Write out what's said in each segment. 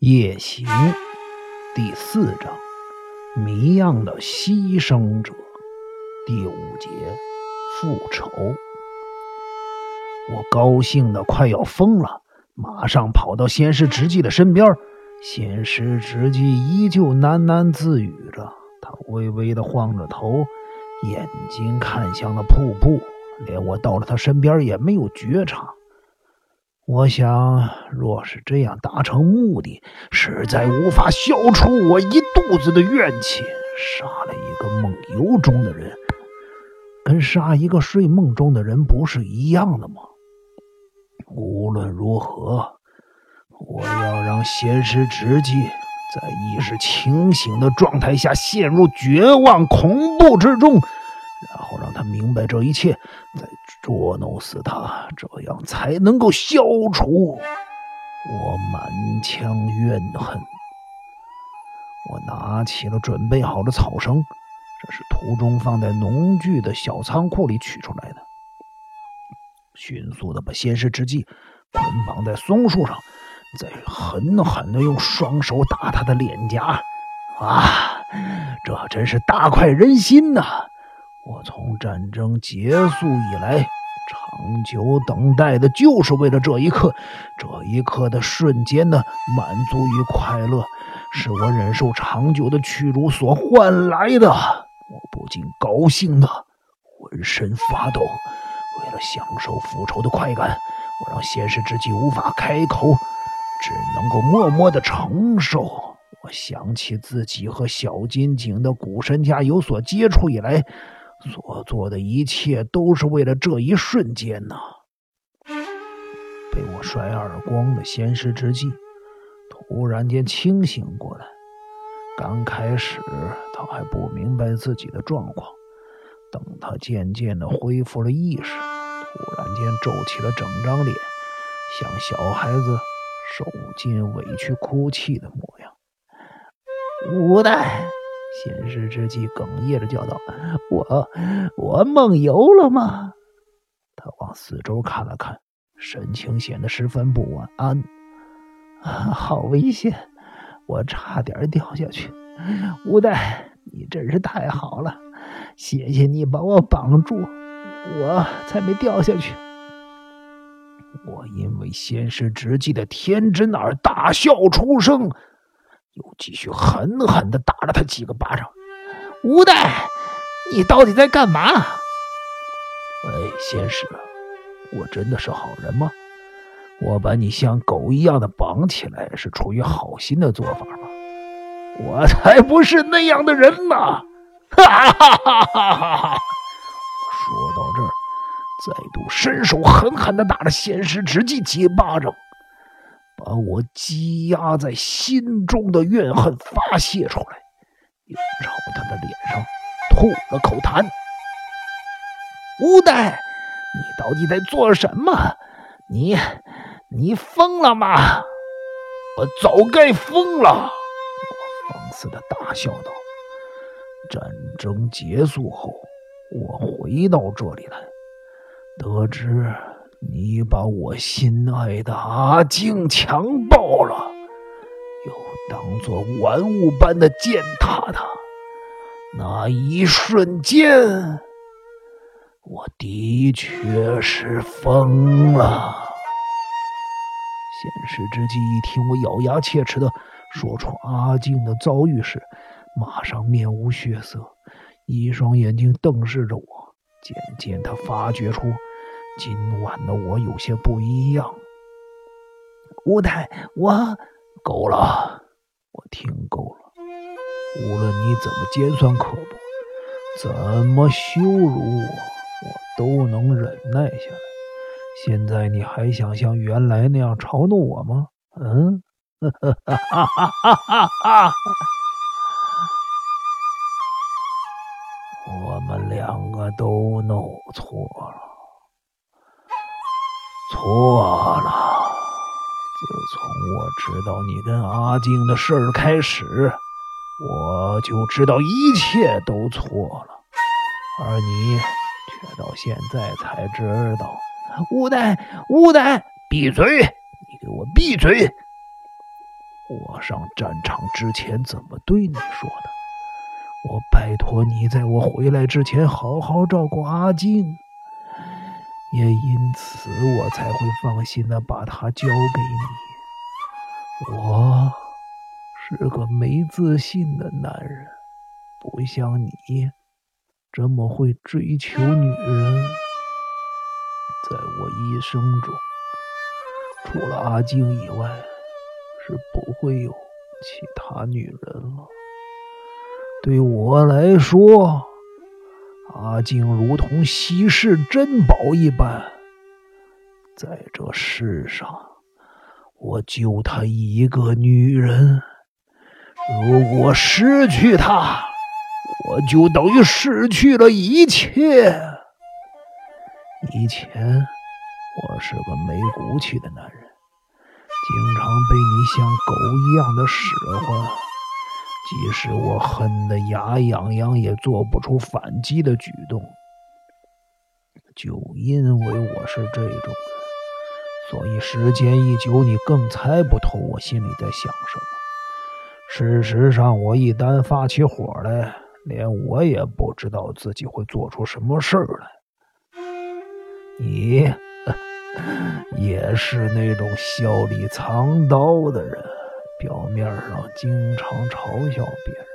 夜行第四章：谜样的牺牲者。第五节：复仇。我高兴的快要疯了，马上跑到仙师直纪的身边。仙师直纪依旧喃喃自语着，他微微的晃着头，眼睛看向了瀑布，连我到了他身边也没有觉察。我想，若是这样达成目的，实在无法消除我一肚子的怨气。杀了一个梦游中的人，跟杀一个睡梦中的人不是一样的吗？无论如何，我要让仙师直纪在意识清醒的状态下陷入绝望恐怖之中，然后让他明白这一切。再捉弄死他，这样才能够消除我满腔怨恨。我拿起了准备好的草绳，这是途中放在农具的小仓库里取出来的。迅速的把仙师之际捆绑在松树上，再狠狠的用双手打他的脸颊。啊，这真是大快人心呐！我从战争结束以来，长久等待的就是为了这一刻。这一刻的瞬间的满足与快乐，是我忍受长久的屈辱所换来的。我不禁高兴的浑身发抖。为了享受复仇的快感，我让现实之际无法开口，只能够默默的承受。我想起自己和小金井的古神家有所接触以来。所做的一切都是为了这一瞬间呢。被我甩耳光的仙师之际，突然间清醒过来。刚开始他还不明白自己的状况，等他渐渐的恢复了意识，突然间皱起了整张脸，像小孩子受尽委屈哭泣的模样。无奈。仙师之际哽咽着叫道：“我我梦游了吗？”他往四周看了看，神情显得十分不安。好危险！我差点掉下去。吴代，你真是太好了，谢谢你把我绑住，我才没掉下去。我因为仙师之际的天真而大笑出声。又继续狠狠地打了他几个巴掌。无代，你到底在干嘛？哎，仙师，我真的是好人吗？我把你像狗一样的绑起来，是出于好心的做法吗？我才不是那样的人呢！哈哈哈哈哈哈！说到这儿，再度伸手狠狠地打了仙师直纪几巴掌。把我积压在心中的怨恨发泄出来，又朝他的脸上吐了口痰。无代，你到底在做什么？你，你疯了吗？我早该疯了！我放肆的大笑道。战争结束后，我回到这里来，得知。你把我心爱的阿静强暴了，又当作玩物般的践踏他。那一瞬间，我的确是疯了。现实之际一听我咬牙切齿的说出阿静的遭遇时，马上面无血色，一双眼睛瞪视着我。渐渐，他发觉出。今晚的我有些不一样，吴太，我够了，我听够了。无论你怎么尖酸刻薄，怎么羞辱我，我都能忍耐下来。现在你还想像原来那样嘲弄我吗？嗯，我们两个都弄错了。错了。自从我知道你跟阿静的事儿开始，我就知道一切都错了，而你却到现在才知道。吴代，吴代，闭嘴！你给我闭嘴！我上战场之前怎么对你说的？我拜托你在我回来之前好好照顾阿静，也因此我才会放心的把她交给你。我是个没自信的男人，不像你这么会追求女人。在我一生中，除了阿静以外。是不会有其他女人了。对我来说，阿静如同稀世珍宝一般，在这世上，我就她一个女人。如果失去她，我就等于失去了一切。以前，我是个没骨气的男人。经常被你像狗一样的使唤，即使我恨得牙痒痒，也做不出反击的举动。就因为我是这种人，所以时间一久，你更猜不透我心里在想什么。事实上，我一旦发起火来，连我也不知道自己会做出什么事儿来。你。也是那种笑里藏刀的人，表面上经常嘲笑别人，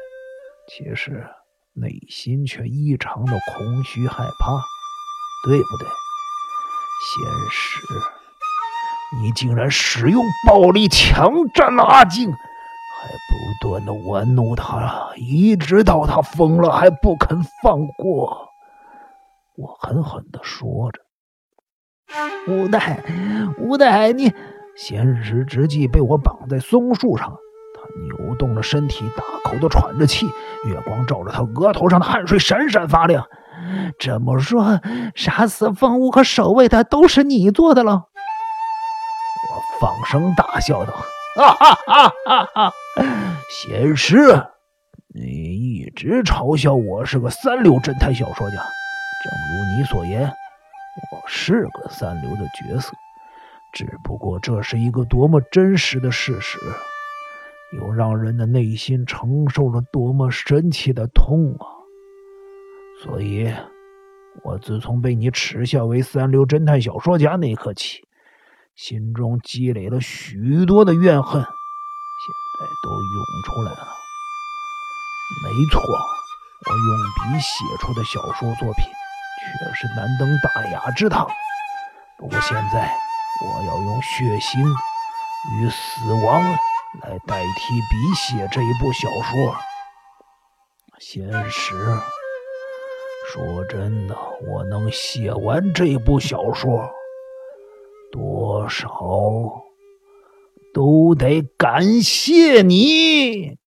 其实内心却异常的空虚害怕，对不对？现实，你竟然使用暴力强占了阿静，还不断的玩弄他，一直到他疯了还不肯放过。我狠狠的说着。无代，无代，你闲时之际被我绑在松树上，他扭动着身体，大口的喘着气，月光照着他额头上的汗水闪闪发亮。这么说，杀死凤舞和守卫的都是你做的了？我放声大笑道：“哈哈哈哈哈！先师，你一直嘲笑我是个三流侦探小说家，正如你所言。”我是个三流的角色，只不过这是一个多么真实的事实，又让人的内心承受了多么深切的痛啊！所以，我自从被你耻笑为三流侦探小说家那一刻起，心中积累了许多的怨恨，现在都涌出来了。没错，我用笔写出的小说作品。却是难登大雅之堂。不过现在，我要用血腥与死亡来代替笔写这一部小说。现实，说真的，我能写完这部小说，多少都得感谢你。